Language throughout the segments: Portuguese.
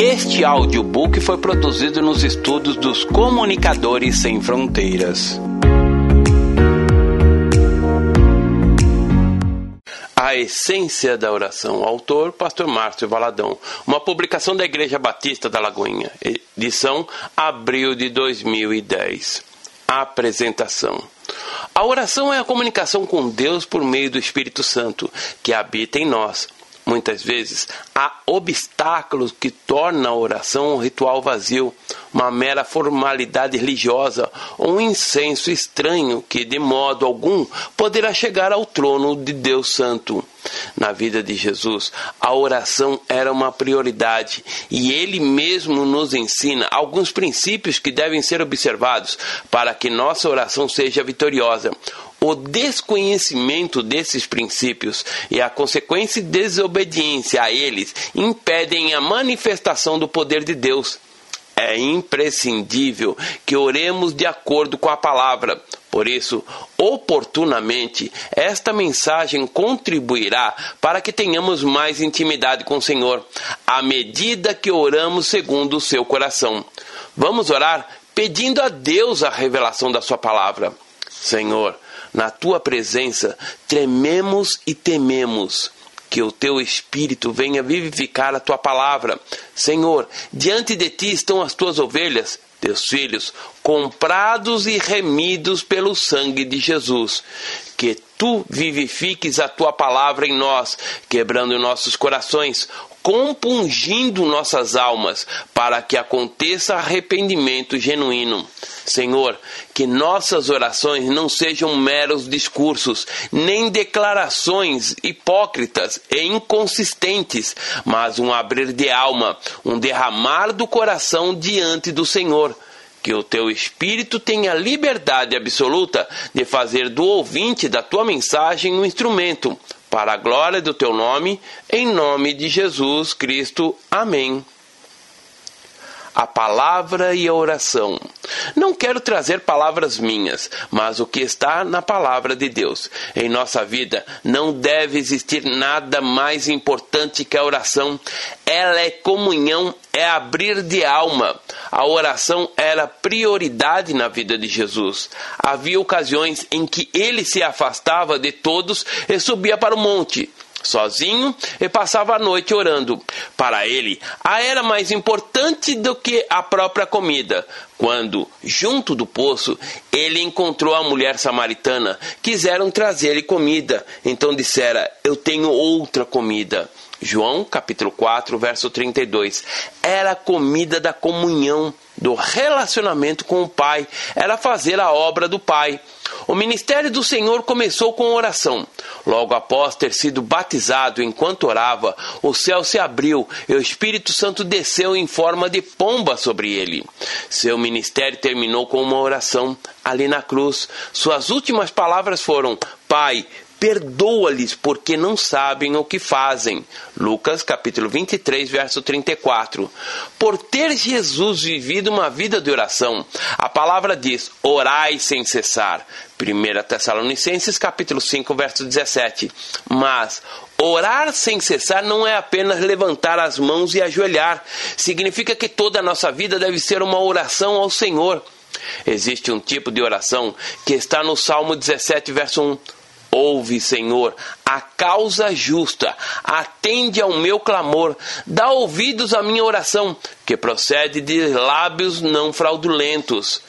Este audiobook foi produzido nos estudos dos Comunicadores Sem Fronteiras. A Essência da Oração. Autor, Pastor Márcio Valadão. Uma publicação da Igreja Batista da Lagoinha. Edição, abril de 2010. Apresentação. A oração é a comunicação com Deus por meio do Espírito Santo, que habita em nós. Muitas vezes há obstáculos que tornam a oração um ritual vazio, uma mera formalidade religiosa ou um incenso estranho que, de modo algum, poderá chegar ao trono de Deus Santo. Na vida de Jesus, a oração era uma prioridade e ele mesmo nos ensina alguns princípios que devem ser observados para que nossa oração seja vitoriosa. O desconhecimento desses princípios e a consequente desobediência a eles impedem a manifestação do poder de Deus. É imprescindível que oremos de acordo com a palavra. Por isso, oportunamente, esta mensagem contribuirá para que tenhamos mais intimidade com o Senhor, à medida que oramos segundo o seu coração. Vamos orar pedindo a Deus a revelação da Sua palavra. Senhor, na tua presença, trememos e tememos. Que o teu Espírito venha vivificar a tua palavra. Senhor, diante de ti estão as tuas ovelhas, teus filhos, comprados e remidos pelo sangue de Jesus. Que tu vivifiques a tua palavra em nós, quebrando nossos corações, compungindo nossas almas, para que aconteça arrependimento genuíno. Senhor, que nossas orações não sejam meros discursos, nem declarações hipócritas e inconsistentes, mas um abrir de alma, um derramar do coração diante do Senhor. Que o teu espírito tenha liberdade absoluta de fazer do ouvinte da tua mensagem um instrumento, para a glória do teu nome, em nome de Jesus Cristo. Amém a palavra e a oração. Não quero trazer palavras minhas, mas o que está na palavra de Deus. Em nossa vida não deve existir nada mais importante que a oração. Ela é comunhão, é abrir de alma. A oração era prioridade na vida de Jesus. Havia ocasiões em que ele se afastava de todos e subia para o monte sozinho e passava a noite orando. Para ele, a era mais importante do que a própria comida. Quando, junto do poço, ele encontrou a mulher samaritana, quiseram trazer-lhe comida. Então dissera: Eu tenho outra comida. João capítulo 4, verso 32. Era a comida da comunhão, do relacionamento com o Pai, era fazer a obra do Pai. O ministério do Senhor começou com oração. Logo após ter sido batizado enquanto orava, o céu se abriu e o Espírito Santo desceu em forma de pomba sobre ele. Seu ministério terminou com uma oração ali na cruz. Suas últimas palavras foram: Pai, perdoa-lhes porque não sabem o que fazem. Lucas capítulo 23, verso 34. Por ter Jesus vivido uma vida de oração, a palavra diz: orai sem cessar. 1 Tessalonicenses capítulo 5, verso 17. Mas Orar sem cessar não é apenas levantar as mãos e ajoelhar. Significa que toda a nossa vida deve ser uma oração ao Senhor. Existe um tipo de oração que está no Salmo 17, verso 1. Ouve, Senhor, a causa justa, atende ao meu clamor, dá ouvidos à minha oração, que procede de lábios não fraudulentos.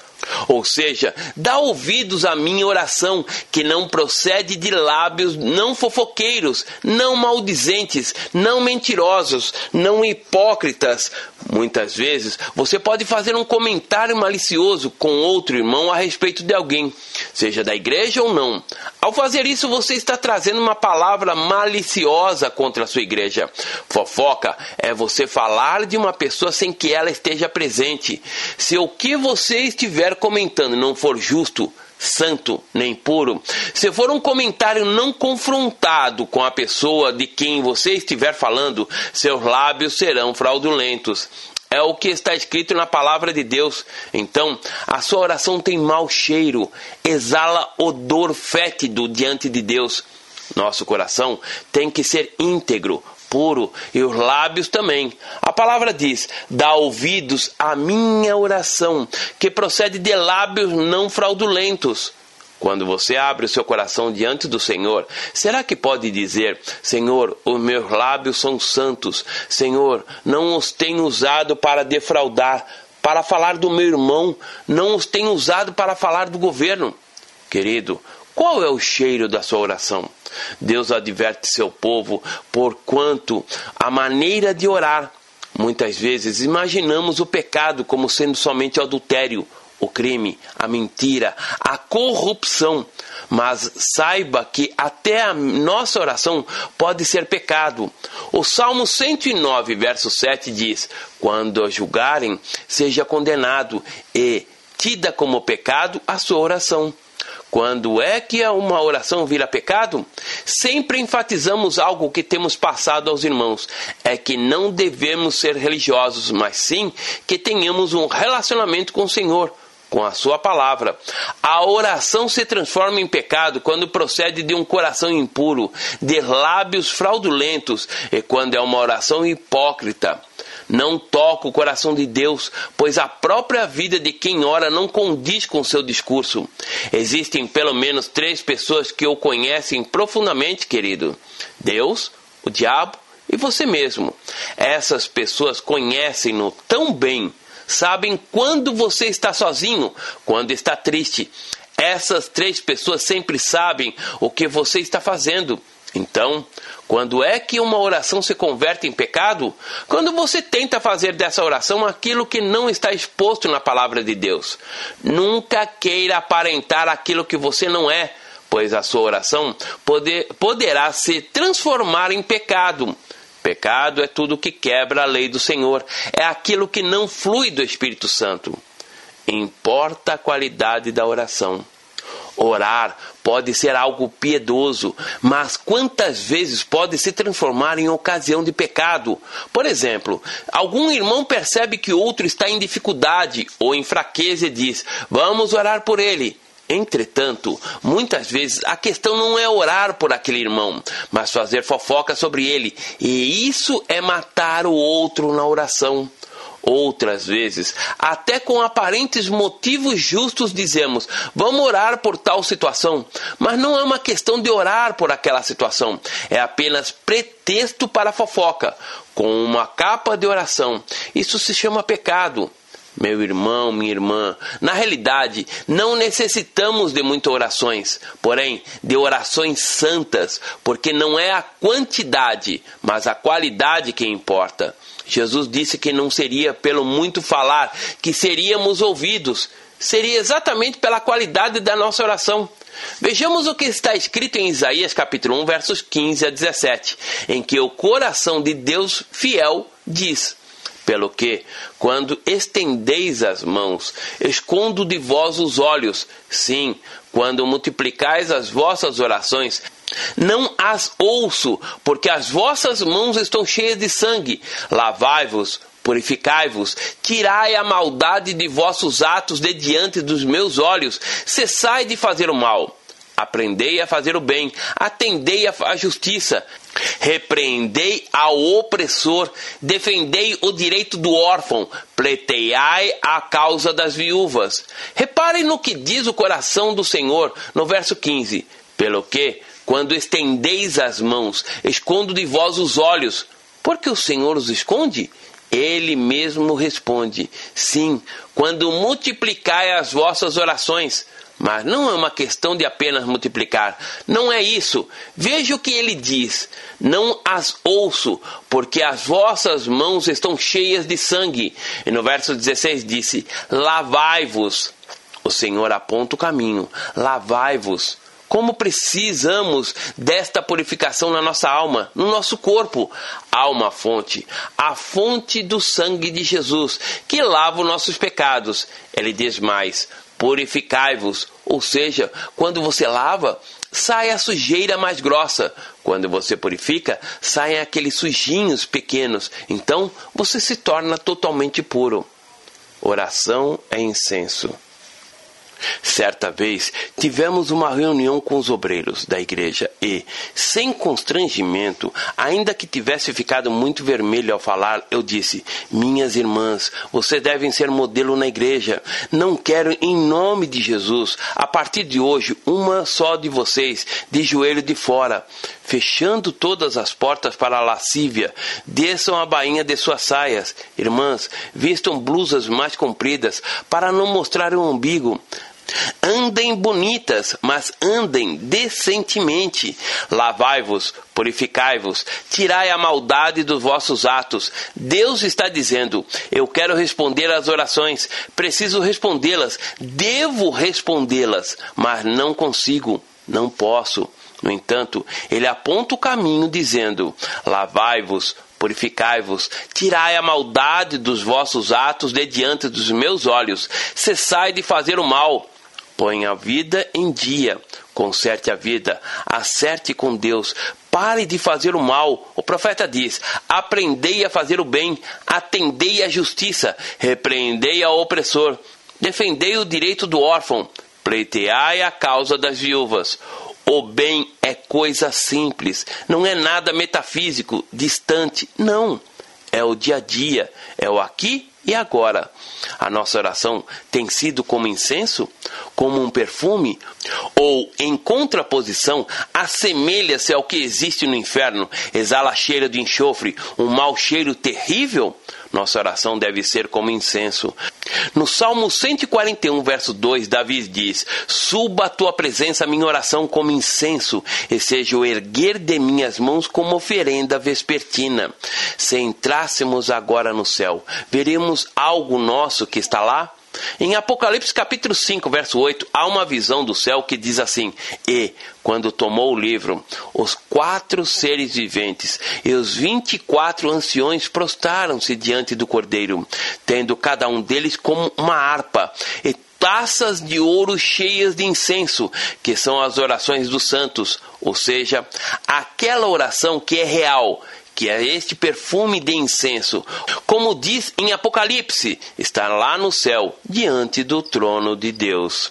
Ou seja, dá ouvidos à minha oração, que não procede de lábios não fofoqueiros, não maldizentes, não mentirosos, não hipócritas. Muitas vezes você pode fazer um comentário malicioso com outro irmão a respeito de alguém, seja da igreja ou não. Ao fazer isso, você está trazendo uma palavra maliciosa contra a sua igreja. Fofoca é você falar de uma pessoa sem que ela esteja presente. Se o que você estiver comentando não for justo, santo nem puro, se for um comentário não confrontado com a pessoa de quem você estiver falando, seus lábios serão fraudulentos. É o que está escrito na palavra de Deus. Então, a sua oração tem mau cheiro, exala odor fétido diante de Deus. Nosso coração tem que ser íntegro, puro e os lábios também. A palavra diz: dá ouvidos à minha oração, que procede de lábios não fraudulentos. Quando você abre o seu coração diante do Senhor, será que pode dizer: Senhor, os meus lábios são santos, Senhor, não os tenho usado para defraudar, para falar do meu irmão, não os tenho usado para falar do governo? Querido, qual é o cheiro da sua oração? Deus adverte seu povo por quanto a maneira de orar. Muitas vezes imaginamos o pecado como sendo somente o adultério, o crime, a mentira, a corrupção. Mas saiba que até a nossa oração pode ser pecado. O Salmo 109, verso 7 diz: Quando a julgarem, seja condenado e tida como pecado a sua oração. Quando é que uma oração vira pecado? Sempre enfatizamos algo que temos passado aos irmãos: é que não devemos ser religiosos, mas sim que tenhamos um relacionamento com o Senhor com a sua palavra. A oração se transforma em pecado quando procede de um coração impuro, de lábios fraudulentos e quando é uma oração hipócrita não toca o coração de Deus, pois a própria vida de quem ora não condiz com seu discurso. Existem pelo menos três pessoas que o conhecem profundamente, querido: Deus, o diabo e você mesmo. Essas pessoas conhecem-no tão bem, sabem quando você está sozinho, quando está triste. Essas três pessoas sempre sabem o que você está fazendo. Então, quando é que uma oração se converte em pecado? Quando você tenta fazer dessa oração aquilo que não está exposto na palavra de Deus. Nunca queira aparentar aquilo que você não é, pois a sua oração poder, poderá se transformar em pecado. Pecado é tudo que quebra a lei do Senhor, é aquilo que não flui do Espírito Santo. Importa a qualidade da oração. Orar pode ser algo piedoso, mas quantas vezes pode se transformar em ocasião de pecado? Por exemplo, algum irmão percebe que outro está em dificuldade ou em fraqueza e diz: Vamos orar por ele. Entretanto, muitas vezes a questão não é orar por aquele irmão, mas fazer fofoca sobre ele, e isso é matar o outro na oração. Outras vezes, até com aparentes motivos justos, dizemos: vamos orar por tal situação. Mas não é uma questão de orar por aquela situação, é apenas pretexto para fofoca, com uma capa de oração. Isso se chama pecado. Meu irmão, minha irmã, na realidade, não necessitamos de muitas orações, porém, de orações santas, porque não é a quantidade, mas a qualidade que importa. Jesus disse que não seria pelo muito falar que seríamos ouvidos, seria exatamente pela qualidade da nossa oração. Vejamos o que está escrito em Isaías capítulo 1, versos 15 a 17, em que o coração de Deus fiel diz: Pelo que, quando estendeis as mãos, escondo de vós os olhos, sim, quando multiplicais as vossas orações, não as ouço, porque as vossas mãos estão cheias de sangue. Lavai-vos, purificai-vos, tirai a maldade de vossos atos de diante dos meus olhos, cessai de fazer o mal. Aprendei a fazer o bem, atendei a justiça, repreendei ao opressor, defendei o direito do órfão, pleiteai a causa das viúvas. Reparem no que diz o coração do Senhor no verso 15: pelo que quando estendeis as mãos, escondo de vós os olhos. Porque o Senhor os esconde? Ele mesmo responde: Sim, quando multiplicai as vossas orações. Mas não é uma questão de apenas multiplicar. Não é isso. Veja o que ele diz: Não as ouço, porque as vossas mãos estão cheias de sangue. E no verso 16 disse: Lavai-vos. O Senhor aponta o caminho. Lavai-vos. Como precisamos desta purificação na nossa alma, no nosso corpo. Há uma fonte, a fonte do sangue de Jesus, que lava os nossos pecados. Ele diz mais: purificai-vos. Ou seja, quando você lava, sai a sujeira mais grossa. Quando você purifica, saem aqueles sujinhos pequenos. Então você se torna totalmente puro. Oração é incenso. Certa vez tivemos uma reunião com os obreiros da igreja e, sem constrangimento, ainda que tivesse ficado muito vermelho ao falar, eu disse: Minhas irmãs, vocês devem ser modelo na igreja. Não quero, em nome de Jesus, a partir de hoje, uma só de vocês de joelho de fora fechando todas as portas para a lascívia, desçam a bainha de suas saias. Irmãs, vistam blusas mais compridas para não mostrar o umbigo. Andem bonitas, mas andem decentemente. Lavai-vos, purificai-vos, tirai a maldade dos vossos atos. Deus está dizendo: Eu quero responder às orações, preciso respondê-las, devo respondê-las, mas não consigo, não posso. No entanto, ele aponta o caminho, dizendo: Lavai-vos, purificai-vos, tirai a maldade dos vossos atos de diante dos meus olhos, cessai de fazer o mal. Põe a vida em dia, conserte a vida, acerte com Deus, pare de fazer o mal. O profeta diz: aprendei a fazer o bem, atendei a justiça, repreendei ao opressor, defendei o direito do órfão, pleiteai a causa das viúvas. O bem é coisa simples, não é nada metafísico, distante. Não. É o dia a dia, é o aqui e agora. A nossa oração tem sido como incenso, como um perfume, ou em contraposição, assemelha-se ao que existe no inferno, exala cheiro de enxofre, um mau cheiro terrível? Nossa oração deve ser como incenso. No Salmo 141, verso 2, Davi diz: Suba a tua presença minha oração como incenso, e seja o erguer de minhas mãos como oferenda vespertina. Se entrássemos agora no céu, veremos algo nosso que está lá? Em Apocalipse capítulo 5, verso 8, há uma visão do céu que diz assim: E, quando tomou o livro, os quatro seres viventes e os vinte e quatro anciões prostraram-se diante do cordeiro, tendo cada um deles como uma harpa, e taças de ouro cheias de incenso, que são as orações dos santos, ou seja, aquela oração que é real que é este perfume de incenso, como diz em Apocalipse, está lá no céu, diante do trono de Deus.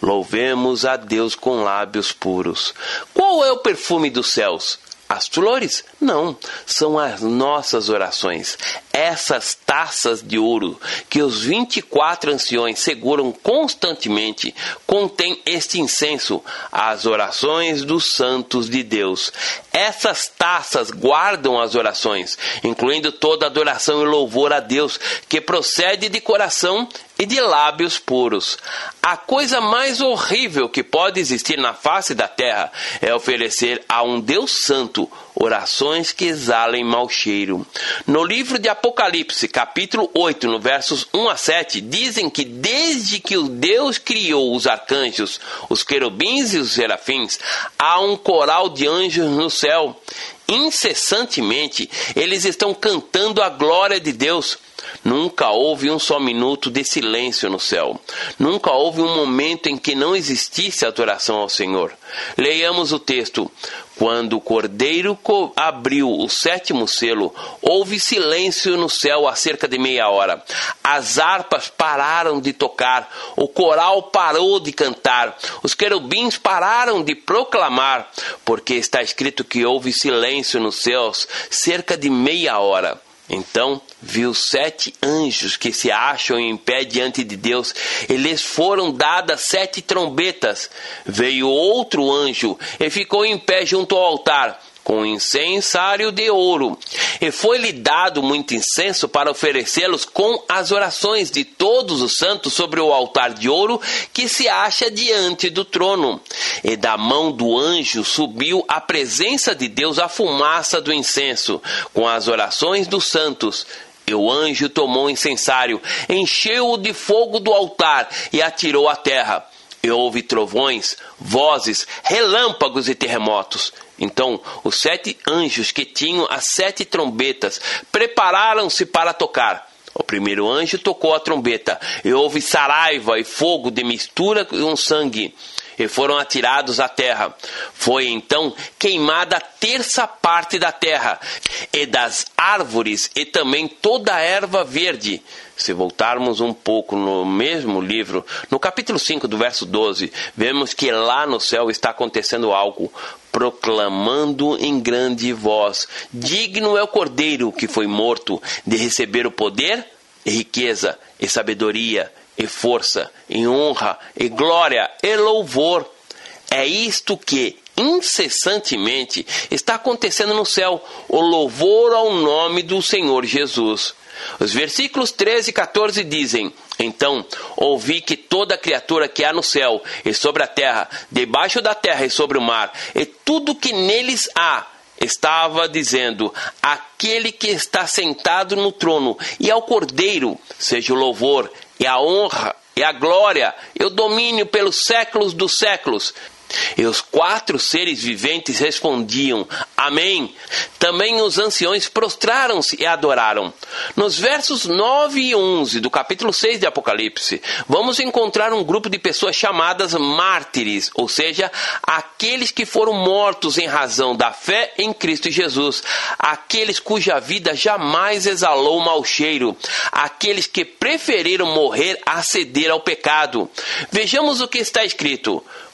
Louvemos a Deus com lábios puros. Qual é o perfume dos céus? As flores? Não, são as nossas orações. Essas taças de ouro que os 24 anciões seguram constantemente contêm este incenso, as orações dos santos de Deus. Essas taças guardam as orações, incluindo toda adoração e louvor a Deus que procede de coração e de lábios puros. A coisa mais horrível que pode existir na face da terra é oferecer a um Deus Santo orações que exalem mau cheiro. No livro de Apocalipse, capítulo 8, no versos 1 a 7, dizem que desde que o Deus criou os arcanjos, os querubins e os serafins, há um coral de anjos no céu. Incessantemente, eles estão cantando a glória de Deus. Nunca houve um só minuto de silêncio no céu. Nunca houve um momento em que não existisse adoração ao Senhor. Leiamos o texto. Quando o cordeiro abriu o sétimo selo, houve silêncio no céu há cerca de meia hora. As harpas pararam de tocar, o coral parou de cantar, os querubins pararam de proclamar, porque está escrito que houve silêncio nos céus cerca de meia hora. Então viu sete anjos que se acham em pé diante de Deus, e lhes foram dadas sete trombetas. Veio outro anjo e ficou em pé junto ao altar com incensário de ouro, e foi-lhe dado muito incenso para oferecê-los com as orações de todos os santos sobre o altar de ouro que se acha diante do trono. E da mão do anjo subiu à presença de Deus a fumaça do incenso, com as orações dos santos. E o anjo tomou o incensário, encheu-o de fogo do altar e atirou à terra. E houve trovões, vozes, relâmpagos e terremotos. Então os sete anjos que tinham as sete trombetas prepararam-se para tocar. O primeiro anjo tocou a trombeta, e houve saraiva e fogo de mistura com sangue. E foram atirados à terra. Foi então queimada a terça parte da terra, e das árvores, e também toda a erva verde. Se voltarmos um pouco no mesmo livro, no capítulo 5, do verso 12, vemos que lá no céu está acontecendo algo, proclamando em grande voz: Digno é o cordeiro que foi morto de receber o poder, riqueza, e sabedoria, e força, e honra, e glória, e louvor. É isto que incessantemente está acontecendo no céu, o louvor ao nome do Senhor Jesus. Os versículos 13 e 14 dizem: Então ouvi que toda criatura que há no céu e sobre a terra, debaixo da terra e sobre o mar, e tudo que neles há, estava dizendo: Aquele que está sentado no trono e ao Cordeiro, seja o louvor e a honra e a glória e o domínio pelos séculos dos séculos. E os quatro seres viventes respondiam: Amém. Também os anciões prostraram-se e adoraram. Nos versos 9 e 11 do capítulo 6 de Apocalipse, vamos encontrar um grupo de pessoas chamadas mártires, ou seja, aqueles que foram mortos em razão da fé em Cristo Jesus, aqueles cuja vida jamais exalou mau cheiro, aqueles que preferiram morrer a ceder ao pecado. Vejamos o que está escrito.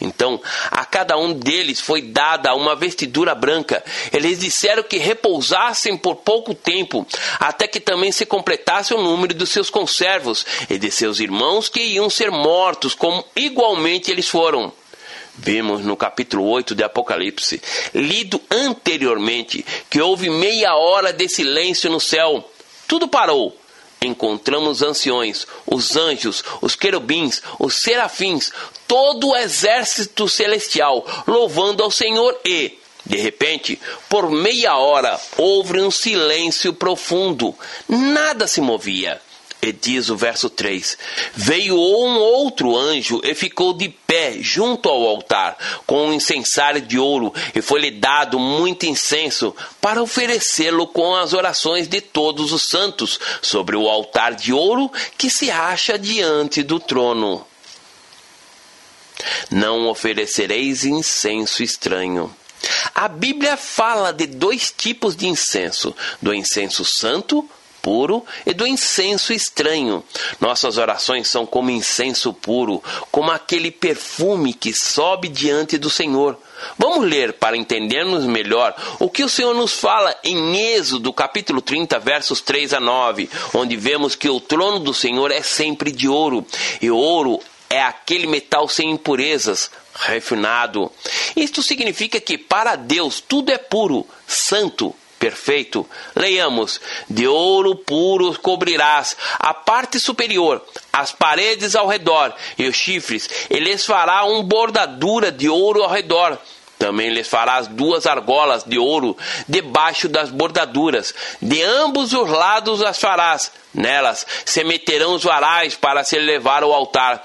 Então, a cada um deles foi dada uma vestidura branca. Eles disseram que repousassem por pouco tempo, até que também se completasse o número dos seus conservos e de seus irmãos que iam ser mortos, como igualmente eles foram. Vimos no capítulo 8 de Apocalipse, lido anteriormente, que houve meia hora de silêncio no céu. Tudo parou encontramos anciões, os anjos, os querubins, os serafins, todo o exército celestial louvando ao Senhor e, de repente, por meia hora houve um silêncio profundo. Nada se movia. E diz o verso 3: Veio um outro anjo e ficou de pé junto ao altar, com um incensário de ouro, e foi-lhe dado muito incenso para oferecê-lo com as orações de todos os santos sobre o altar de ouro que se acha diante do trono. Não oferecereis incenso estranho. A Bíblia fala de dois tipos de incenso: do incenso santo puro e do incenso estranho. Nossas orações são como incenso puro, como aquele perfume que sobe diante do Senhor. Vamos ler para entendermos melhor o que o Senhor nos fala em Êxodo, capítulo 30, versos 3 a 9, onde vemos que o trono do Senhor é sempre de ouro, e ouro é aquele metal sem impurezas, refinado. Isto significa que para Deus tudo é puro, santo, perfeito. Leiamos: De ouro puro cobrirás a parte superior, as paredes ao redor e os chifres, e lhes fará um bordadura de ouro ao redor. Também lhes farás duas argolas de ouro debaixo das bordaduras, de ambos os lados as farás Nelas se meterão os varais para se levar ao altar.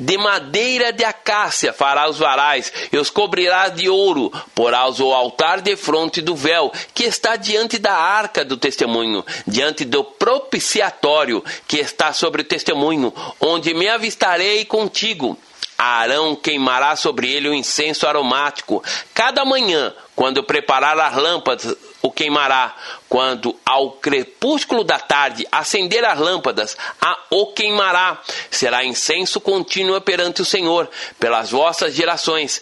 De madeira de acácia fará os varais e os cobrirás de ouro. Porás o altar de fronte do véu que está diante da arca do testemunho, diante do propiciatório que está sobre o testemunho, onde me avistarei contigo. Arão queimará sobre ele o incenso aromático. Cada manhã, quando preparar as lâmpadas, o queimará. Quando ao crepúsculo da tarde acender as lâmpadas, a o queimará. Será incenso contínuo perante o Senhor, pelas vossas gerações.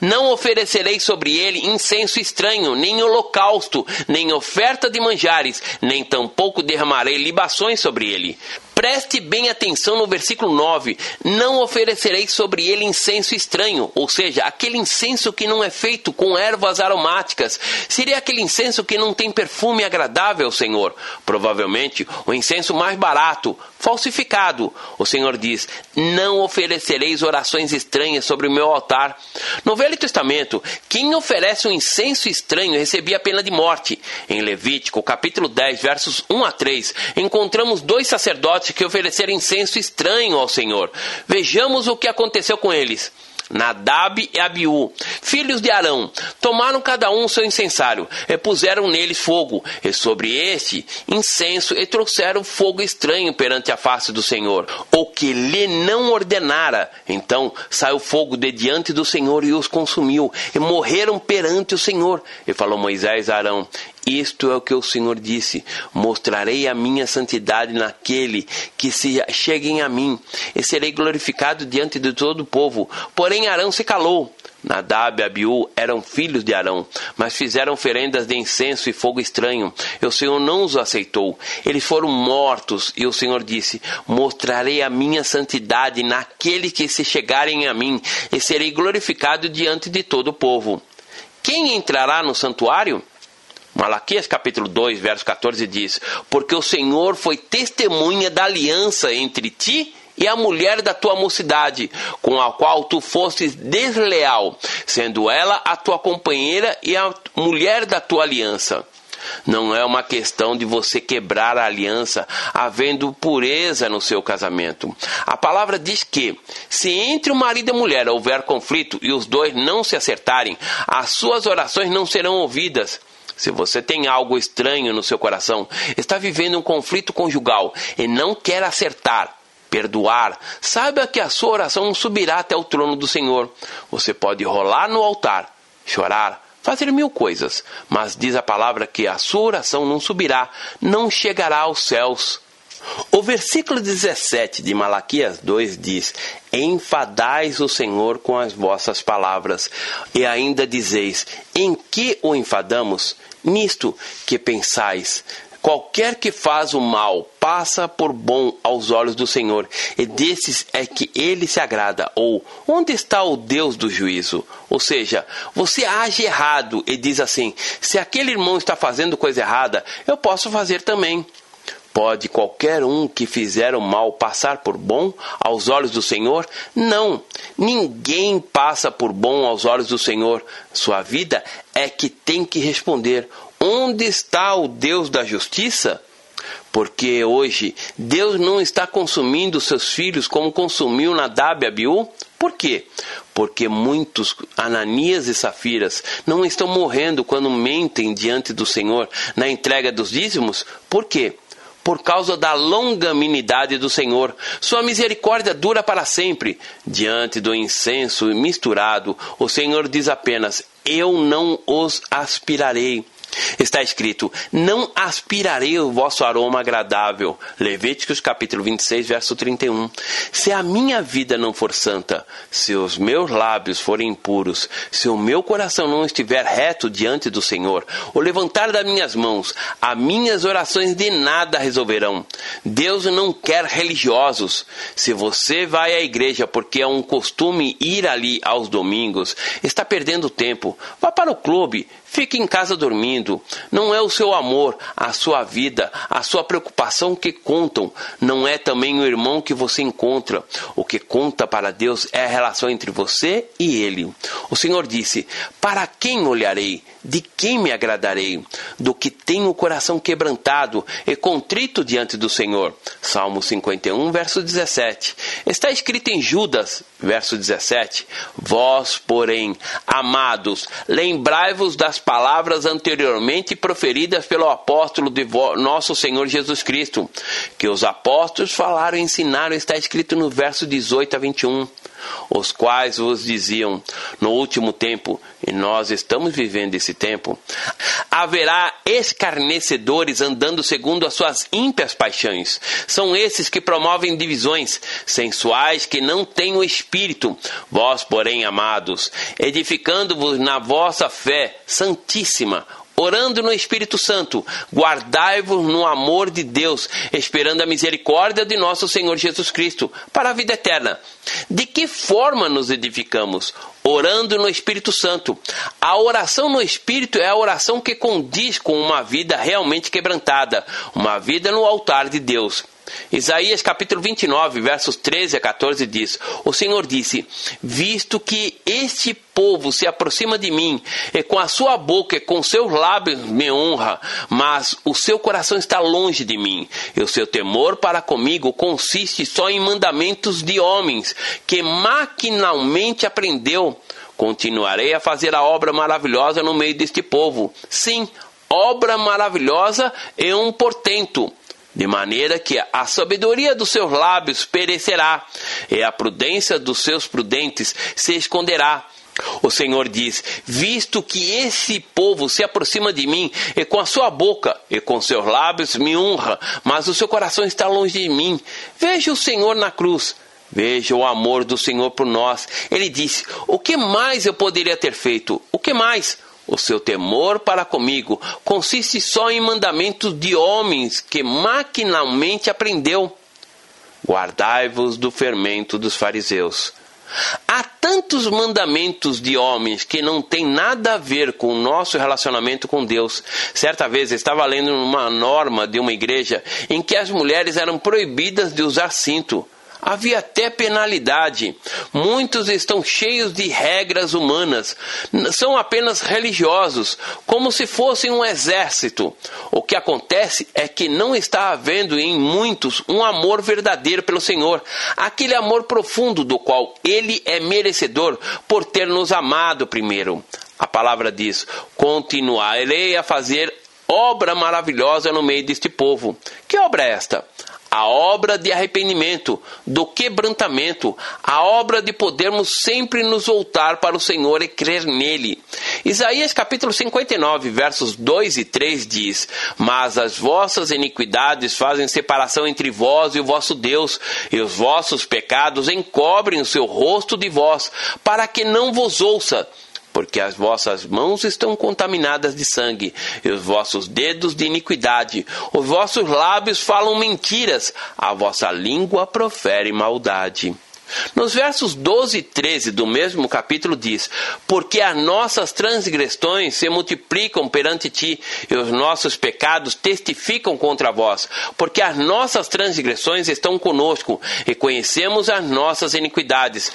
Não oferecerei sobre ele incenso estranho, nem holocausto, nem oferta de manjares, nem tampouco derramarei libações sobre ele. Preste bem atenção no versículo 9: Não oferecerei sobre ele incenso estranho, ou seja, aquele incenso que não é feito com ervas aromáticas. Seria aquele incenso que não tem perfume agradável Senhor. Provavelmente o incenso mais barato, falsificado. O Senhor diz: Não oferecereis orações estranhas sobre o meu altar. No Velho Testamento, quem oferece um incenso estranho recebia a pena de morte. Em Levítico, capítulo 10, versos 1 a 3, encontramos dois sacerdotes que ofereceram incenso estranho ao Senhor. Vejamos o que aconteceu com eles. Nadab e Abiú, filhos de Arão, tomaram cada um seu incensário e puseram nele fogo, e sobre este incenso e trouxeram fogo estranho perante a face do Senhor, o que lhe não ordenara. Então saiu fogo de diante do Senhor e os consumiu, e morreram perante o Senhor. E falou Moisés a Arão: isto é o que o Senhor disse: Mostrarei a minha santidade naquele que se cheguem a mim, e serei glorificado diante de todo o povo. Porém, Arão se calou. Nadab e Abiú eram filhos de Arão, mas fizeram oferendas de incenso e fogo estranho, e o Senhor não os aceitou. Eles foram mortos, e o Senhor disse: Mostrarei a minha santidade naquele que se chegarem a mim, e serei glorificado diante de todo o povo. Quem entrará no santuário? Malaquias capítulo 2, verso 14 diz: Porque o Senhor foi testemunha da aliança entre ti e a mulher da tua mocidade, com a qual tu fostes desleal, sendo ela a tua companheira e a mulher da tua aliança. Não é uma questão de você quebrar a aliança, havendo pureza no seu casamento. A palavra diz que, se entre o marido e a mulher houver conflito e os dois não se acertarem, as suas orações não serão ouvidas. Se você tem algo estranho no seu coração, está vivendo um conflito conjugal e não quer acertar, perdoar, saiba que a sua oração subirá até o trono do Senhor. Você pode rolar no altar, chorar, fazer mil coisas, mas diz a palavra que a sua oração não subirá, não chegará aos céus. O versículo 17 de Malaquias 2 diz: Enfadais o Senhor com as vossas palavras, e ainda dizeis: Em que o enfadamos? Nisto que pensais, Qualquer que faz o mal passa por bom aos olhos do Senhor, e desses é que ele se agrada. Ou, onde está o Deus do juízo? Ou seja, você age errado e diz assim: se aquele irmão está fazendo coisa errada, eu posso fazer também. Pode qualquer um que fizer o mal passar por bom aos olhos do Senhor? Não, ninguém passa por bom aos olhos do Senhor. Sua vida é que tem que responder: onde está o Deus da justiça? Porque hoje Deus não está consumindo seus filhos como consumiu Nadab e Abiú? Por quê? Porque muitos Ananias e Safiras não estão morrendo quando mentem diante do Senhor na entrega dos dízimos? Por quê? Por causa da longanimidade do Senhor. Sua misericórdia dura para sempre. Diante do incenso misturado, o Senhor diz apenas: Eu não os aspirarei. Está escrito: Não aspirarei o vosso aroma agradável. Levíticos capítulo 26, verso 31. Se a minha vida não for santa, se os meus lábios forem impuros, se o meu coração não estiver reto diante do Senhor, o levantar das minhas mãos, as minhas orações de nada resolverão. Deus não quer religiosos. Se você vai à igreja porque é um costume ir ali aos domingos, está perdendo tempo. Vá para o clube, Fique em casa dormindo. Não é o seu amor, a sua vida, a sua preocupação que contam. Não é também o irmão que você encontra. O que conta para Deus é a relação entre você e Ele. O Senhor disse: Para quem olharei? De quem me agradarei? Do que tem o coração quebrantado e contrito diante do Senhor. Salmo 51, verso 17. Está escrito em Judas, verso 17: Vós, porém, amados, lembrai-vos das palavras anteriormente proferidas pelo apóstolo de nosso Senhor Jesus Cristo, que os apóstolos falaram e ensinaram, está escrito no verso 18 a 21 os quais vos diziam no último tempo, e nós estamos vivendo esse tempo, haverá escarnecedores andando segundo as suas ímpias paixões. São esses que promovem divisões sensuais que não têm o espírito. Vós, porém, amados, edificando-vos na vossa fé santíssima, orando no Espírito Santo, guardai-vos no amor de Deus, esperando a misericórdia de nosso Senhor Jesus Cristo para a vida eterna. De que forma nos edificamos? orando no Espírito Santo. A oração no Espírito é a oração que condiz com uma vida realmente quebrantada, uma vida no altar de Deus. Isaías capítulo 29, versos 13 a 14 diz: O Senhor disse: Visto que este povo se aproxima de mim, e com a sua boca e com seus lábios me honra, mas o seu coração está longe de mim, e o seu temor para comigo consiste só em mandamentos de homens, que maquinalmente aprendeu. Continuarei a fazer a obra maravilhosa no meio deste povo. Sim, obra maravilhosa e um portento de maneira que a sabedoria dos seus lábios perecerá, e a prudência dos seus prudentes se esconderá. O Senhor diz: Visto que esse povo se aproxima de mim, e com a sua boca e com seus lábios me honra, mas o seu coração está longe de mim. Veja o Senhor na cruz. Veja o amor do Senhor por nós. Ele disse: O que mais eu poderia ter feito? O que mais? O seu temor para comigo consiste só em mandamentos de homens que maquinalmente aprendeu. Guardai-vos do fermento dos fariseus. Há tantos mandamentos de homens que não têm nada a ver com o nosso relacionamento com Deus. Certa vez estava lendo uma norma de uma igreja em que as mulheres eram proibidas de usar cinto. Havia até penalidade. Muitos estão cheios de regras humanas. São apenas religiosos, como se fossem um exército. O que acontece é que não está havendo em muitos um amor verdadeiro pelo Senhor, aquele amor profundo do qual Ele é merecedor por ter nos amado primeiro. A palavra diz: continuarei a fazer obra maravilhosa no meio deste povo. Que obra é esta? A obra de arrependimento, do quebrantamento, a obra de podermos sempre nos voltar para o Senhor e crer nele. Isaías capítulo 59, versos 2 e 3 diz: Mas as vossas iniquidades fazem separação entre vós e o vosso Deus, e os vossos pecados encobrem o seu rosto de vós, para que não vos ouça porque as vossas mãos estão contaminadas de sangue, e os vossos dedos de iniquidade, os vossos lábios falam mentiras, a vossa língua profere maldade. Nos versos 12 e 13 do mesmo capítulo diz: Porque as nossas transgressões se multiplicam perante ti, e os nossos pecados testificam contra vós, porque as nossas transgressões estão conosco, e conhecemos as nossas iniquidades,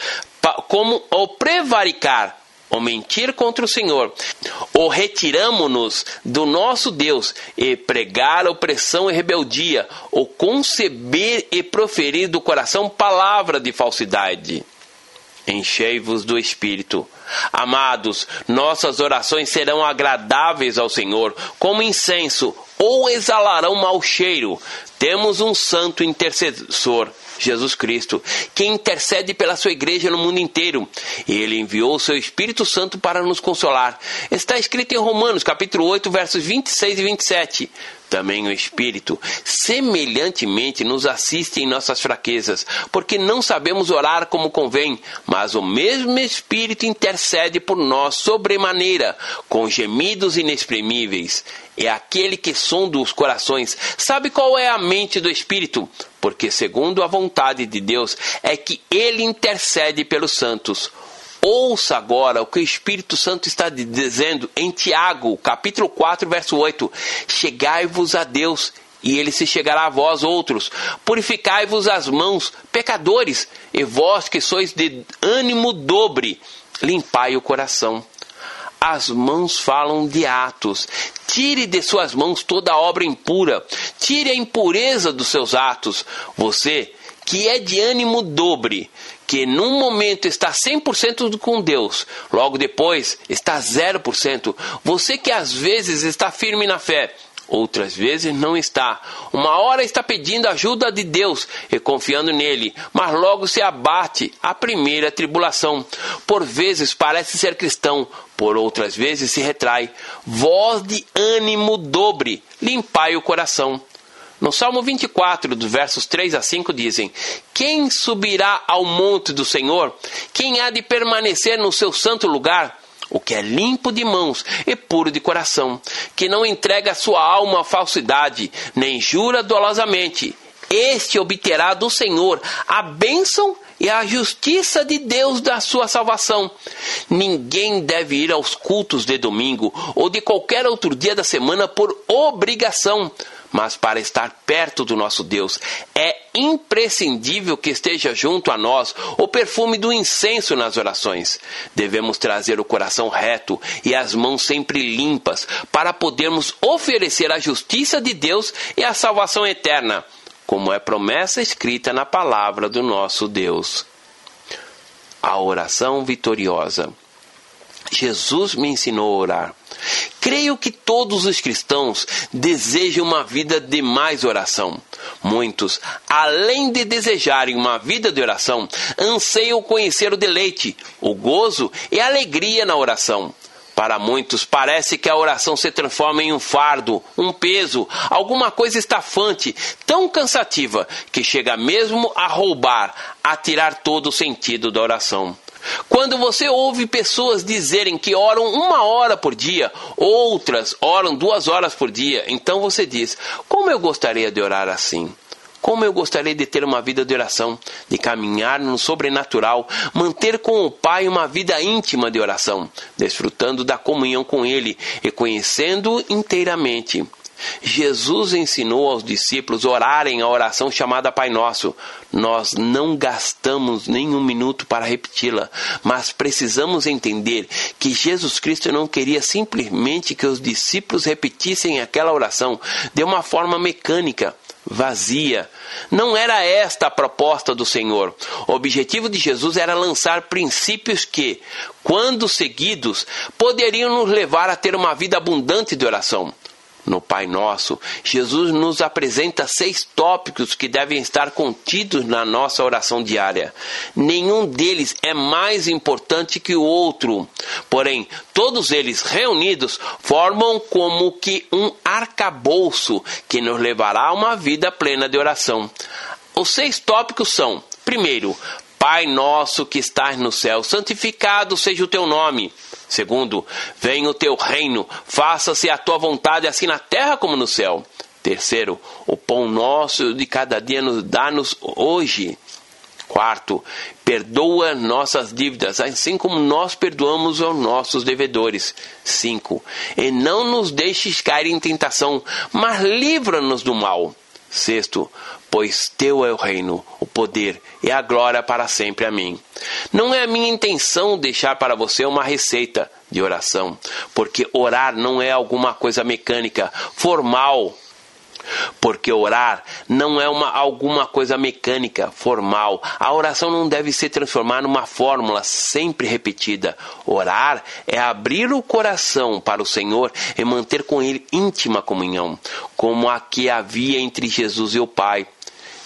como ao prevaricar ou mentir contra o Senhor, ou retiramo-nos do nosso Deus e pregar opressão e rebeldia, ou conceber e proferir do coração palavra de falsidade. Enchei-vos do Espírito. Amados, nossas orações serão agradáveis ao Senhor, como incenso, ou exalarão mau cheiro. Temos um santo intercessor Jesus Cristo, que intercede pela sua igreja no mundo inteiro. Ele enviou o seu Espírito Santo para nos consolar. Está escrito em Romanos, capítulo 8, versos 26 e 27. Também o Espírito, semelhantemente, nos assiste em nossas fraquezas, porque não sabemos orar como convém, mas o mesmo Espírito intercede por nós sobremaneira, com gemidos inexprimíveis. É aquele que sonda os corações, sabe qual é a mente do Espírito, porque, segundo a vontade de Deus, é que ele intercede pelos santos. Ouça agora o que o Espírito Santo está dizendo em Tiago, capítulo 4, verso 8: Chegai-vos a Deus, e ele se chegará a vós outros. Purificai-vos as mãos, pecadores, e vós que sois de ânimo dobre, limpai o coração. As mãos falam de atos. Tire de suas mãos toda obra impura. Tire a impureza dos seus atos. Você que é de ânimo dobre, que num momento está 100% com Deus, logo depois está 0%. Você que às vezes está firme na fé, outras vezes não está. Uma hora está pedindo ajuda de Deus e confiando nele, mas logo se abate a primeira tribulação. Por vezes parece ser cristão, por outras vezes se retrai. Voz de ânimo dobre, limpai o coração. No Salmo 24, dos versos 3 a 5, dizem: Quem subirá ao monte do Senhor? Quem há de permanecer no seu santo lugar? O que é limpo de mãos e puro de coração, que não entrega sua alma à falsidade, nem jura dolosamente. este obterá do Senhor a bênção e a justiça de Deus da sua salvação. Ninguém deve ir aos cultos de domingo ou de qualquer outro dia da semana por obrigação, mas para estar perto do nosso Deus. É imprescindível que esteja junto a nós o perfume do incenso nas orações. Devemos trazer o coração reto e as mãos sempre limpas para podermos oferecer a justiça de Deus e a salvação eterna, como é promessa escrita na palavra do nosso Deus. A oração vitoriosa. Jesus me ensinou a orar. Creio que todos os cristãos desejam uma vida de mais oração. Muitos, além de desejarem uma vida de oração, anseiam conhecer o deleite, o gozo e a alegria na oração. Para muitos, parece que a oração se transforma em um fardo, um peso, alguma coisa estafante, tão cansativa que chega mesmo a roubar, a tirar todo o sentido da oração. Quando você ouve pessoas dizerem que oram uma hora por dia, outras oram duas horas por dia, então você diz: Como eu gostaria de orar assim? Como eu gostaria de ter uma vida de oração, de caminhar no sobrenatural, manter com o Pai uma vida íntima de oração, desfrutando da comunhão com Ele e conhecendo inteiramente. Jesus ensinou aos discípulos orarem a oração chamada Pai Nosso. Nós não gastamos nem um minuto para repeti-la, mas precisamos entender que Jesus Cristo não queria simplesmente que os discípulos repetissem aquela oração de uma forma mecânica vazia. Não era esta a proposta do Senhor. O objetivo de Jesus era lançar princípios que, quando seguidos, poderiam nos levar a ter uma vida abundante de oração no Pai Nosso, Jesus nos apresenta seis tópicos que devem estar contidos na nossa oração diária. Nenhum deles é mais importante que o outro, porém, todos eles reunidos formam como que um arcabouço que nos levará a uma vida plena de oração. Os seis tópicos são: primeiro, Pai nosso que estás no céu, santificado seja o teu nome. Segundo, venha o teu reino, faça-se a tua vontade, assim na terra como no céu. Terceiro, o pão nosso de cada dia nos dá-nos hoje. Quarto, perdoa nossas dívidas, assim como nós perdoamos aos nossos devedores. Cinco, e não nos deixes cair em tentação, mas livra-nos do mal. Sexto, pois teu é o reino, poder e a glória para sempre. Amém. Não é a minha intenção deixar para você uma receita de oração, porque orar não é alguma coisa mecânica, formal, porque orar não é uma, alguma coisa mecânica, formal. A oração não deve se transformar numa fórmula sempre repetida. Orar é abrir o coração para o Senhor e manter com Ele íntima comunhão, como a que havia entre Jesus e o Pai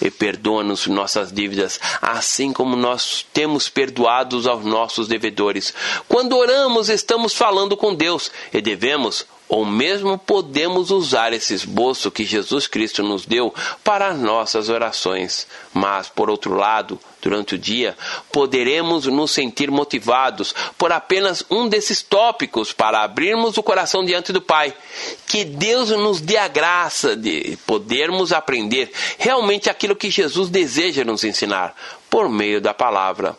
e perdoa-nos nossas dívidas, assim como nós temos perdoados aos nossos devedores. Quando oramos, estamos falando com Deus e devemos ou mesmo podemos usar esse esboço que Jesus Cristo nos deu para nossas orações. Mas, por outro lado, durante o dia, poderemos nos sentir motivados por apenas um desses tópicos para abrirmos o coração diante do Pai. Que Deus nos dê a graça de podermos aprender realmente aquilo que Jesus deseja nos ensinar por meio da palavra.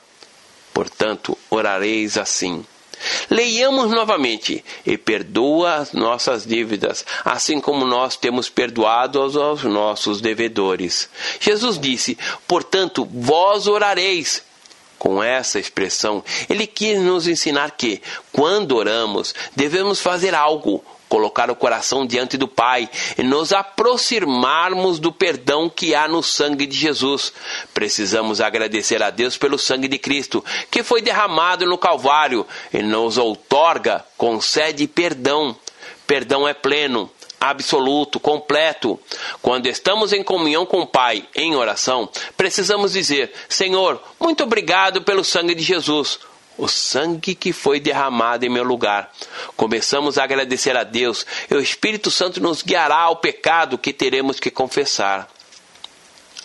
Portanto, orareis assim. Leiamos novamente e perdoa as nossas dívidas, assim como nós temos perdoado aos nossos devedores. Jesus disse: Portanto, vós orareis. Com essa expressão, ele quis nos ensinar que, quando oramos, devemos fazer algo, colocar o coração diante do Pai e nos aproximarmos do perdão que há no sangue de Jesus. Precisamos agradecer a Deus pelo sangue de Cristo, que foi derramado no Calvário e nos outorga, concede perdão. Perdão é pleno, absoluto, completo. Quando estamos em comunhão com o Pai, em oração, precisamos dizer: Senhor, muito obrigado pelo sangue de Jesus o sangue que foi derramado em meu lugar. Começamos a agradecer a Deus e o Espírito Santo nos guiará ao pecado que teremos que confessar.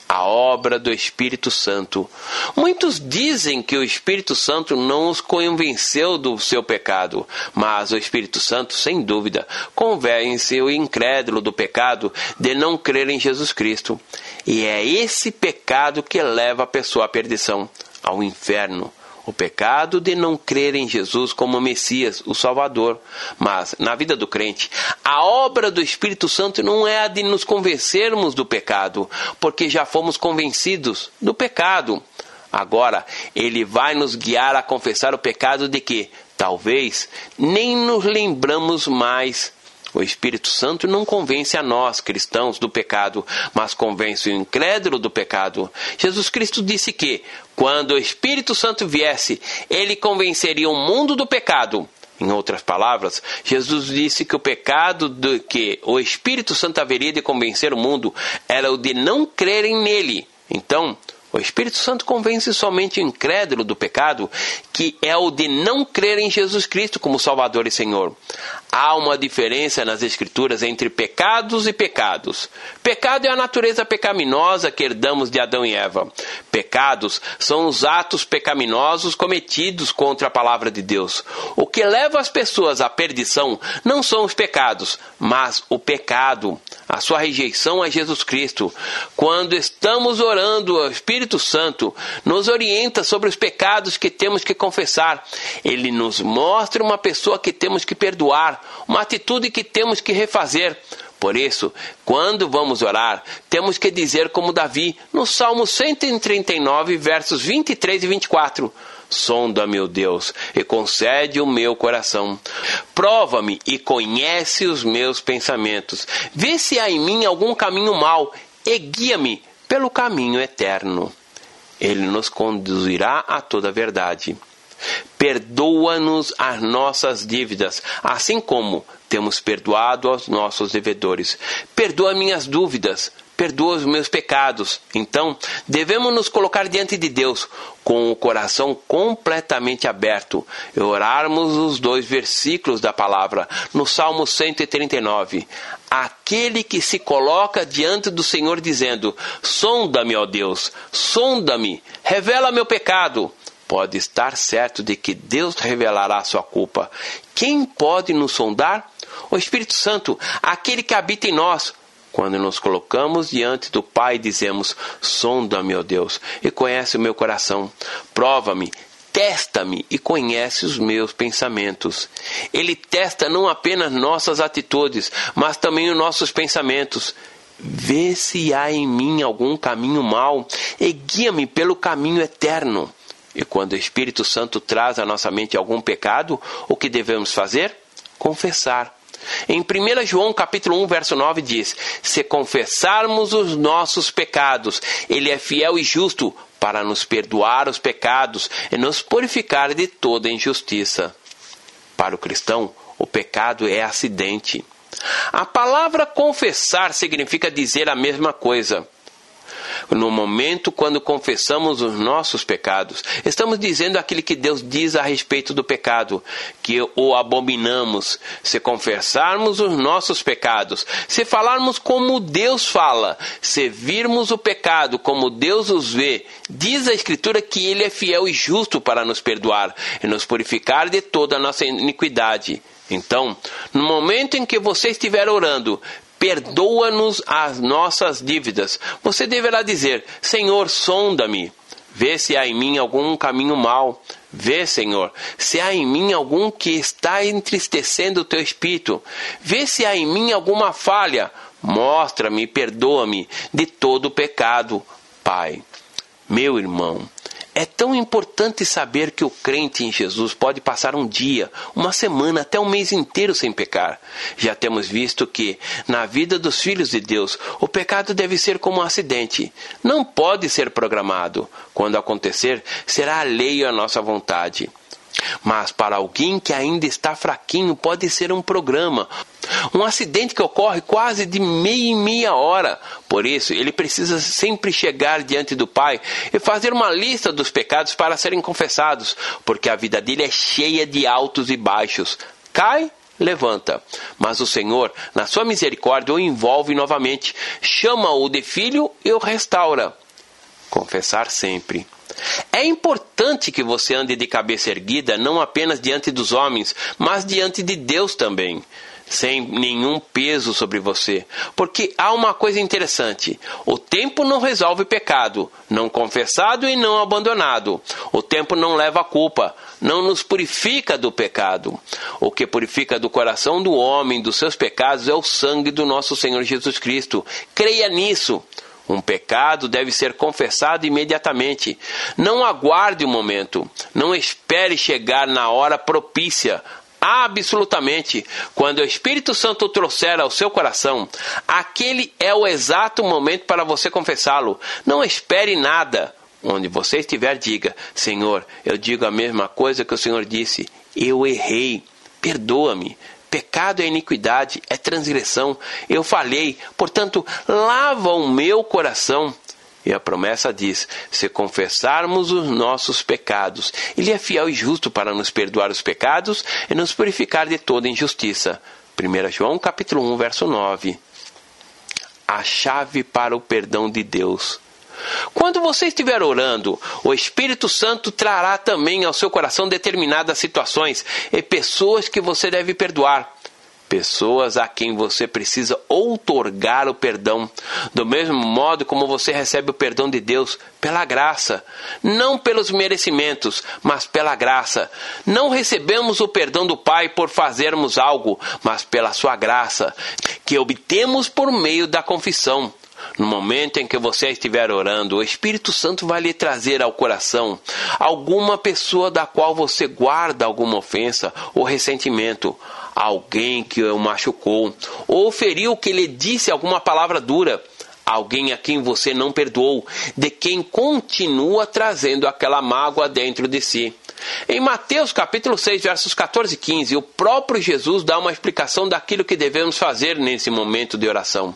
A obra do Espírito Santo. Muitos dizem que o Espírito Santo não os convenceu do seu pecado, mas o Espírito Santo, sem dúvida, convence o incrédulo do pecado de não crer em Jesus Cristo. E é esse pecado que leva a pessoa à perdição, ao inferno. O pecado de não crer em Jesus como Messias, o Salvador. Mas, na vida do crente, a obra do Espírito Santo não é a de nos convencermos do pecado, porque já fomos convencidos do pecado. Agora, ele vai nos guiar a confessar o pecado de que, talvez, nem nos lembramos mais o Espírito Santo não convence a nós, cristãos, do pecado, mas convence o incrédulo do pecado. Jesus Cristo disse que, quando o Espírito Santo viesse, ele convenceria o mundo do pecado. Em outras palavras, Jesus disse que o pecado do que o Espírito Santo haveria de convencer o mundo era o de não crerem nele. Então, o Espírito Santo convence somente o incrédulo do pecado, que é o de não crer em Jesus Cristo como Salvador e Senhor. Há uma diferença nas Escrituras entre pecados e pecados. Pecado é a natureza pecaminosa que herdamos de Adão e Eva. Pecados são os atos pecaminosos cometidos contra a palavra de Deus. O que leva as pessoas à perdição não são os pecados, mas o pecado a sua rejeição a Jesus Cristo. Quando estamos orando, o Espírito Santo nos orienta sobre os pecados que temos que confessar. Ele nos mostra uma pessoa que temos que perdoar, uma atitude que temos que refazer. Por isso, quando vamos orar, temos que dizer como Davi, no Salmo 139, versos 23 e 24: Sonda, meu Deus, e concede o meu coração. Prova-me e conhece os meus pensamentos. Vê se há em mim algum caminho mau e guia-me pelo caminho eterno. Ele nos conduzirá a toda a verdade. Perdoa-nos as nossas dívidas, assim como temos perdoado aos nossos devedores. Perdoa minhas dúvidas, perdoa os meus pecados. Então, devemos nos colocar diante de Deus com o coração completamente aberto e orarmos os dois versículos da palavra no Salmo 139. Aquele que se coloca diante do Senhor dizendo: Sonda-me, ó Deus, sonda-me, revela meu pecado. Pode estar certo de que Deus revelará a sua culpa. Quem pode nos sondar? O Espírito Santo, aquele que habita em nós quando nos colocamos diante do Pai, dizemos: Sonda-me, ó Deus, e conhece o meu coração. Prova-me, testa-me e conhece os meus pensamentos. Ele testa não apenas nossas atitudes, mas também os nossos pensamentos. Vê se há em mim algum caminho mau e guia-me pelo caminho eterno. E quando o Espírito Santo traz à nossa mente algum pecado, o que devemos fazer? Confessar. Em 1 João capítulo 1, verso 9 diz: Se confessarmos os nossos pecados, ele é fiel e justo para nos perdoar os pecados e nos purificar de toda injustiça. Para o cristão, o pecado é acidente. A palavra confessar significa dizer a mesma coisa no momento quando confessamos os nossos pecados, estamos dizendo aquilo que Deus diz a respeito do pecado, que o abominamos. Se confessarmos os nossos pecados, se falarmos como Deus fala, se virmos o pecado como Deus os vê, diz a Escritura que Ele é fiel e justo para nos perdoar e nos purificar de toda a nossa iniquidade. Então, no momento em que você estiver orando, perdoa-nos as nossas dívidas. Você deverá dizer: Senhor, sonda-me. Vê se há em mim algum caminho mau. Vê, Senhor, se há em mim algum que está entristecendo o teu espírito. Vê se há em mim alguma falha. Mostra-me, perdoa-me de todo o pecado, Pai. Meu irmão, é tão importante saber que o crente em Jesus pode passar um dia, uma semana, até um mês inteiro sem pecar. Já temos visto que, na vida dos filhos de Deus, o pecado deve ser como um acidente. Não pode ser programado. Quando acontecer, será alheio à nossa vontade. Mas para alguém que ainda está fraquinho, pode ser um programa, um acidente que ocorre quase de meia em meia hora. Por isso, ele precisa sempre chegar diante do Pai e fazer uma lista dos pecados para serem confessados, porque a vida dele é cheia de altos e baixos. Cai, levanta. Mas o Senhor, na sua misericórdia, o envolve novamente, chama-o de filho e o restaura. Confessar sempre. É importante que você ande de cabeça erguida, não apenas diante dos homens, mas diante de Deus também. sem nenhum peso sobre você. Porque há uma coisa interessante: o tempo não resolve pecado, não confessado e não abandonado. O tempo não leva a culpa, não nos purifica do pecado. O que purifica do coração do homem dos seus pecados é o sangue do nosso Senhor Jesus Cristo. Creia nisso. Um pecado deve ser confessado imediatamente. Não aguarde o um momento. Não espere chegar na hora propícia. Absolutamente. Quando o Espírito Santo trouxer ao seu coração, aquele é o exato momento para você confessá-lo. Não espere nada. Onde você estiver, diga: Senhor, eu digo a mesma coisa que o Senhor disse. Eu errei. Perdoa-me. Pecado é iniquidade, é transgressão. Eu falhei, portanto, lava o meu coração. E a promessa diz: se confessarmos os nossos pecados, Ele é fiel e justo para nos perdoar os pecados e nos purificar de toda injustiça. 1 João capítulo 1, verso 9. A chave para o perdão de Deus. Quando você estiver orando, o Espírito Santo trará também ao seu coração determinadas situações e pessoas que você deve perdoar. Pessoas a quem você precisa outorgar o perdão, do mesmo modo como você recebe o perdão de Deus pela graça, não pelos merecimentos, mas pela graça. Não recebemos o perdão do Pai por fazermos algo, mas pela sua graça, que obtemos por meio da confissão. No momento em que você estiver orando, o Espírito Santo vai lhe trazer ao coração alguma pessoa da qual você guarda alguma ofensa ou ressentimento, alguém que o machucou, ou feriu que lhe disse alguma palavra dura, alguém a quem você não perdoou, de quem continua trazendo aquela mágoa dentro de si. Em Mateus capítulo 6, versos 14 e 15, o próprio Jesus dá uma explicação daquilo que devemos fazer nesse momento de oração.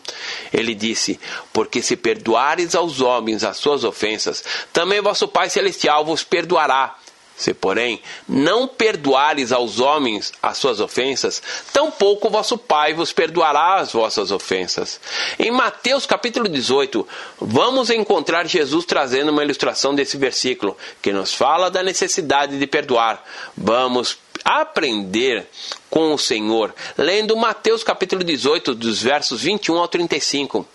Ele disse: Porque se perdoares aos homens as suas ofensas, também vosso Pai Celestial vos perdoará. Se, porém, não perdoares aos homens as suas ofensas, tampouco vosso Pai vos perdoará as vossas ofensas. Em Mateus capítulo 18, vamos encontrar Jesus trazendo uma ilustração desse versículo, que nos fala da necessidade de perdoar. Vamos aprender com o Senhor, lendo Mateus capítulo 18, dos versos 21 ao 35.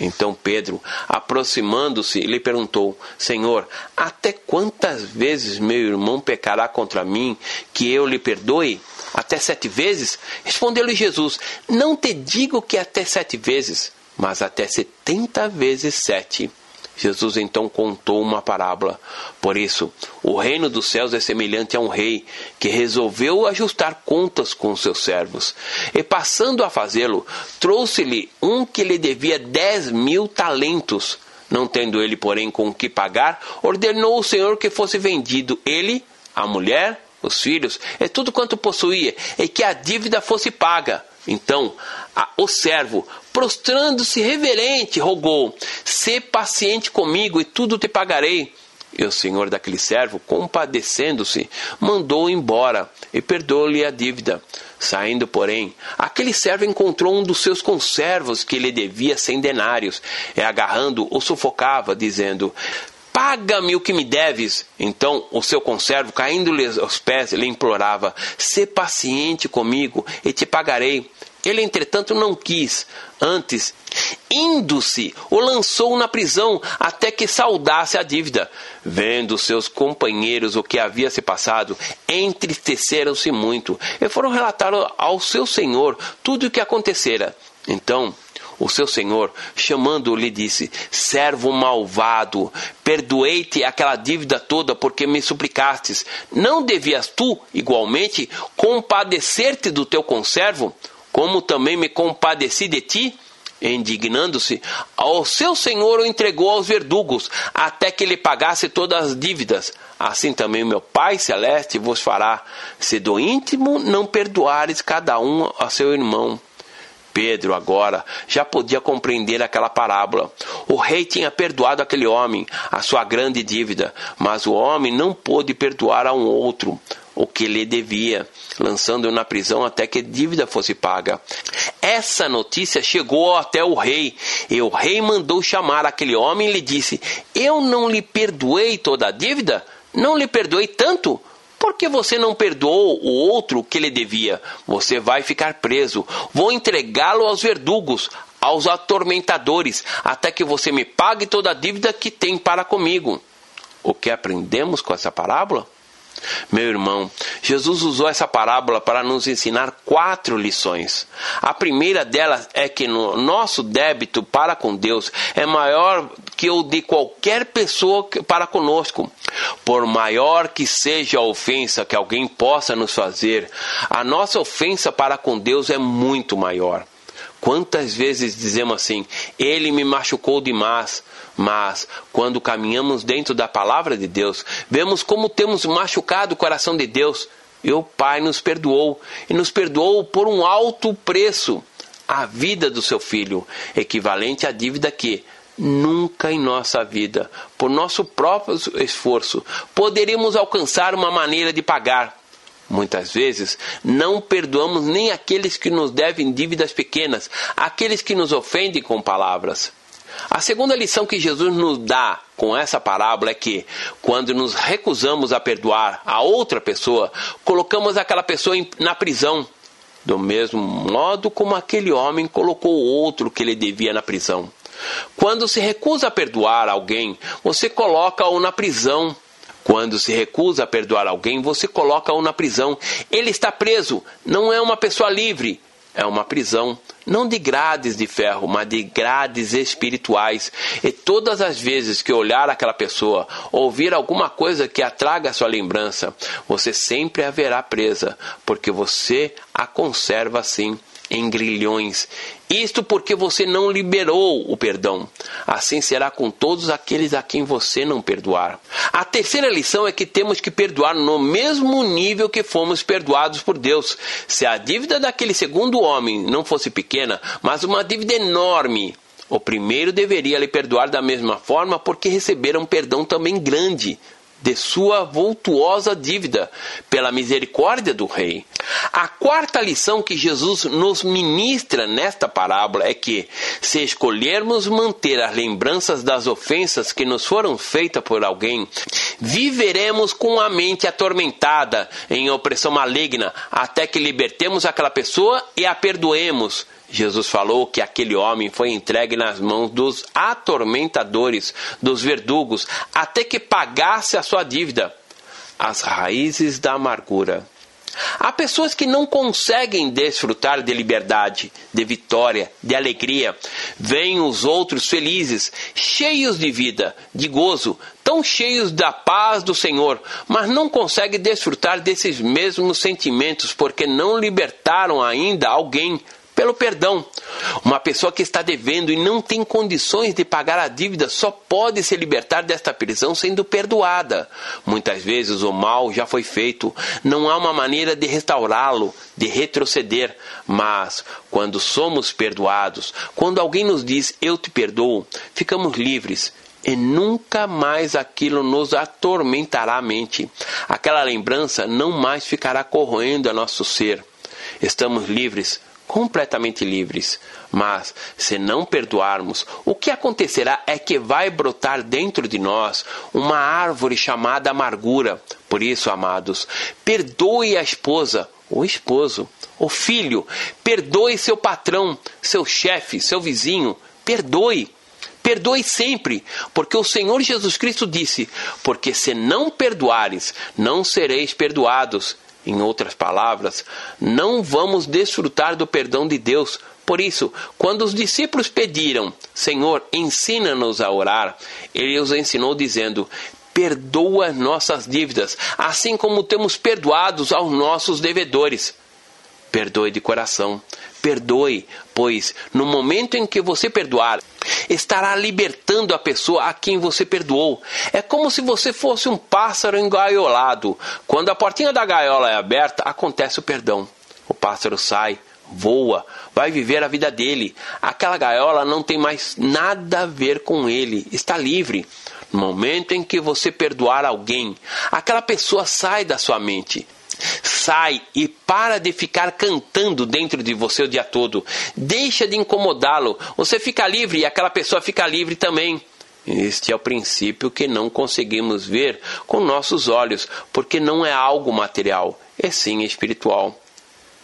Então Pedro, aproximando-se, lhe perguntou: Senhor, até quantas vezes meu irmão pecará contra mim que eu lhe perdoe? Até sete vezes? Respondeu-lhe Jesus: Não te digo que até sete vezes, mas até setenta vezes sete. Jesus então contou uma parábola. Por isso, o reino dos céus é semelhante a um rei que resolveu ajustar contas com seus servos. E passando a fazê-lo, trouxe-lhe um que lhe devia dez mil talentos. Não tendo ele, porém, com o que pagar, ordenou o Senhor que fosse vendido ele, a mulher, os filhos, e tudo quanto possuía, e que a dívida fosse paga. Então, a, o servo, prostrando-se reverente, rogou: Sê paciente comigo e tudo te pagarei. E o senhor daquele servo, compadecendo-se, mandou embora e perdoou-lhe a dívida. Saindo, porém, aquele servo encontrou um dos seus conservos que lhe devia cem denários, e agarrando o sufocava, dizendo: Paga-me o que me deves. Então o seu conservo, caindo-lhe aos pés, lhe implorava: Sê paciente comigo e te pagarei. Ele, entretanto, não quis. Antes, indo-se, o lançou na prisão até que saudasse a dívida. Vendo seus companheiros o que havia se passado, entristeceram-se muito e foram relatar ao seu senhor tudo o que acontecera. Então, o seu senhor, chamando-o, lhe disse: Servo malvado, perdoei-te aquela dívida toda porque me suplicastes. Não devias tu, igualmente, compadecer-te do teu conservo? Como também me compadeci de ti? Indignando-se, ao seu senhor o entregou aos verdugos, até que lhe pagasse todas as dívidas. Assim também meu Pai Celeste vos fará, se do íntimo não perdoares cada um a seu irmão. Pedro agora já podia compreender aquela parábola. O rei tinha perdoado aquele homem a sua grande dívida, mas o homem não pôde perdoar a um outro o que lhe devia, lançando-o na prisão até que a dívida fosse paga. Essa notícia chegou até o rei, e o rei mandou chamar aquele homem e lhe disse: Eu não lhe perdoei toda a dívida? Não lhe perdoei tanto? Porque você não perdoou o outro que lhe devia? Você vai ficar preso. Vou entregá-lo aos verdugos, aos atormentadores, até que você me pague toda a dívida que tem para comigo. O que aprendemos com essa parábola? Meu irmão, Jesus usou essa parábola para nos ensinar quatro lições. A primeira delas é que no nosso débito para com Deus é maior que o de qualquer pessoa para conosco. Por maior que seja a ofensa que alguém possa nos fazer, a nossa ofensa para com Deus é muito maior. Quantas vezes dizemos assim: Ele me machucou demais. Mas, quando caminhamos dentro da palavra de Deus, vemos como temos machucado o coração de Deus. E o Pai nos perdoou, e nos perdoou por um alto preço a vida do seu filho, equivalente à dívida que nunca em nossa vida, por nosso próprio esforço, poderíamos alcançar uma maneira de pagar. Muitas vezes não perdoamos nem aqueles que nos devem dívidas pequenas, aqueles que nos ofendem com palavras. A segunda lição que Jesus nos dá com essa parábola é que, quando nos recusamos a perdoar a outra pessoa, colocamos aquela pessoa na prisão, do mesmo modo como aquele homem colocou outro que lhe devia na prisão. Quando se recusa a perdoar alguém, você coloca-o na prisão. Quando se recusa a perdoar alguém, você coloca-o na prisão. Ele está preso, não é uma pessoa livre é uma prisão, não de grades de ferro, mas de grades espirituais. E todas as vezes que olhar aquela pessoa, ouvir alguma coisa que atraga a sua lembrança, você sempre haverá presa, porque você a conserva assim em grilhões. Isto porque você não liberou o perdão. Assim será com todos aqueles a quem você não perdoar. A terceira lição é que temos que perdoar no mesmo nível que fomos perdoados por Deus. Se a dívida daquele segundo homem não fosse pequena, mas uma dívida enorme, o primeiro deveria lhe perdoar da mesma forma, porque receberam um perdão também grande de sua vultuosa dívida, pela misericórdia do Rei. A quarta lição que Jesus nos ministra nesta parábola é que, se escolhermos manter as lembranças das ofensas que nos foram feitas por alguém, viveremos com a mente atormentada em opressão maligna, até que libertemos aquela pessoa e a perdoemos Jesus falou que aquele homem foi entregue nas mãos dos atormentadores, dos verdugos, até que pagasse a sua dívida. As raízes da amargura. Há pessoas que não conseguem desfrutar de liberdade, de vitória, de alegria. Veem os outros felizes, cheios de vida, de gozo, tão cheios da paz do Senhor, mas não conseguem desfrutar desses mesmos sentimentos porque não libertaram ainda alguém pelo perdão. Uma pessoa que está devendo e não tem condições de pagar a dívida só pode se libertar desta prisão sendo perdoada. Muitas vezes o mal já foi feito, não há uma maneira de restaurá-lo, de retroceder. Mas quando somos perdoados, quando alguém nos diz eu te perdoo, ficamos livres e nunca mais aquilo nos atormentará a mente. Aquela lembrança não mais ficará corroendo a nosso ser. Estamos livres completamente livres. Mas, se não perdoarmos, o que acontecerá é que vai brotar dentro de nós uma árvore chamada amargura. Por isso, amados, perdoe a esposa, o esposo, o filho, perdoe seu patrão, seu chefe, seu vizinho, perdoe. Perdoe sempre, porque o Senhor Jesus Cristo disse: Porque se não perdoares, não sereis perdoados. Em outras palavras, não vamos desfrutar do perdão de Deus. Por isso, quando os discípulos pediram, Senhor, ensina-nos a orar, ele os ensinou dizendo: Perdoa nossas dívidas, assim como temos perdoados aos nossos devedores. Perdoe de coração, perdoe, pois no momento em que você perdoar, estará libertando a pessoa a quem você perdoou. É como se você fosse um pássaro engaiolado. Quando a portinha da gaiola é aberta, acontece o perdão. O pássaro sai, voa, vai viver a vida dele. Aquela gaiola não tem mais nada a ver com ele, está livre. No momento em que você perdoar alguém, aquela pessoa sai da sua mente. Sai e para de ficar cantando dentro de você o dia todo. Deixa de incomodá-lo. Você fica livre e aquela pessoa fica livre também. Este é o princípio que não conseguimos ver com nossos olhos, porque não é algo material, é sim espiritual.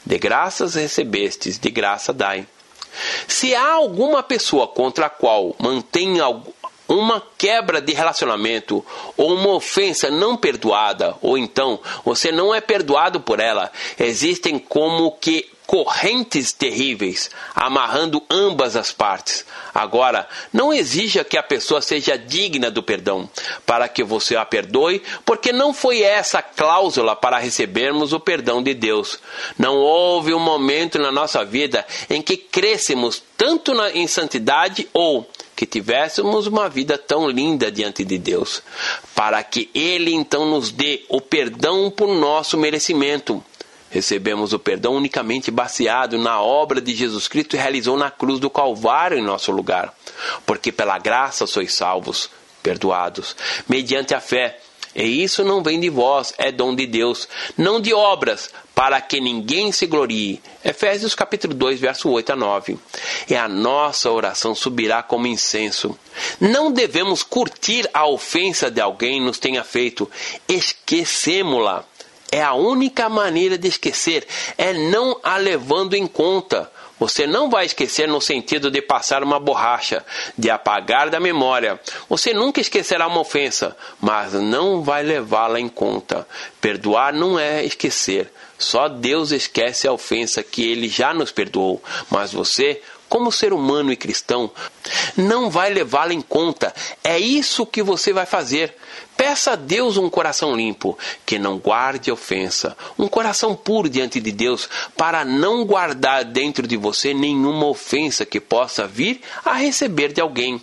De graças recebestes, de graça dai. Se há alguma pessoa contra a qual mantém uma quebra de relacionamento ou uma ofensa não perdoada, ou então você não é perdoado por ela, existem como que correntes terríveis, amarrando ambas as partes. Agora, não exija que a pessoa seja digna do perdão, para que você a perdoe, porque não foi essa cláusula para recebermos o perdão de Deus. Não houve um momento na nossa vida em que crescemos tanto na, em santidade ou que tivéssemos uma vida tão linda diante de Deus, para que Ele então nos dê o perdão por nosso merecimento. Recebemos o perdão unicamente baseado na obra de Jesus Cristo realizou na cruz do Calvário em nosso lugar. Porque pela graça sois salvos, perdoados, mediante a fé. E isso não vem de vós, é dom de Deus, não de obras, para que ninguém se glorie. Efésios capítulo 2, verso 8 a 9. E a nossa oração subirá como incenso. Não devemos curtir a ofensa de alguém nos tenha feito, esquecemos-la é a única maneira de esquecer, é não a levando em conta. Você não vai esquecer no sentido de passar uma borracha, de apagar da memória. Você nunca esquecerá uma ofensa, mas não vai levá-la em conta. Perdoar não é esquecer. Só Deus esquece a ofensa que ele já nos perdoou, mas você como ser humano e cristão, não vai levá-la em conta. É isso que você vai fazer. Peça a Deus um coração limpo, que não guarde ofensa, um coração puro diante de Deus, para não guardar dentro de você nenhuma ofensa que possa vir a receber de alguém.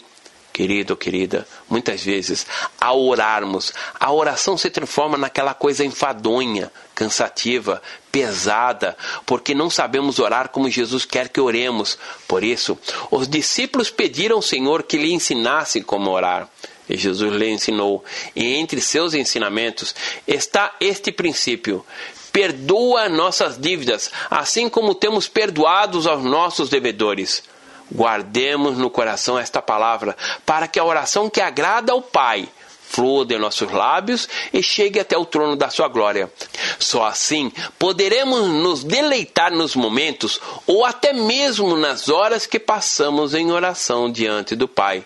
Querido querida, muitas vezes, ao orarmos, a oração se transforma naquela coisa enfadonha, cansativa, pesada, porque não sabemos orar como Jesus quer que oremos. Por isso, os discípulos pediram ao Senhor que lhe ensinasse como orar. E Jesus lhe ensinou. E entre seus ensinamentos está este princípio: perdoa nossas dívidas, assim como temos perdoados aos nossos devedores. Guardemos no coração esta palavra, para que a oração que agrada ao Pai flua de nossos lábios e chegue até o trono da sua glória. Só assim poderemos nos deleitar nos momentos ou até mesmo nas horas que passamos em oração diante do Pai.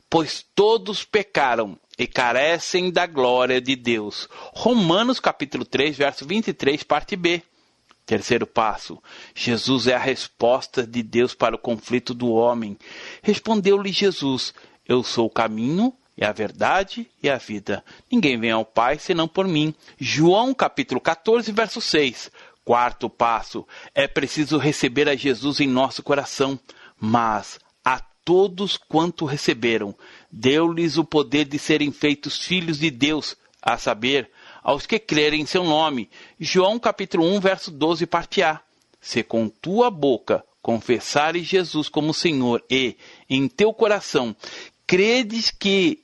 pois todos pecaram e carecem da glória de Deus. Romanos capítulo 3, verso 23, parte B. Terceiro passo: Jesus é a resposta de Deus para o conflito do homem. Respondeu-lhe Jesus: Eu sou o caminho, e a verdade e a vida. Ninguém vem ao Pai senão por mim. João capítulo 14, verso 6. Quarto passo: é preciso receber a Jesus em nosso coração, mas todos quanto receberam, deu-lhes o poder de serem feitos filhos de Deus, a saber, aos que crerem em seu nome. João capítulo 1, verso 12, parte A. Se com tua boca confessares Jesus como Senhor e, em teu coração, credes que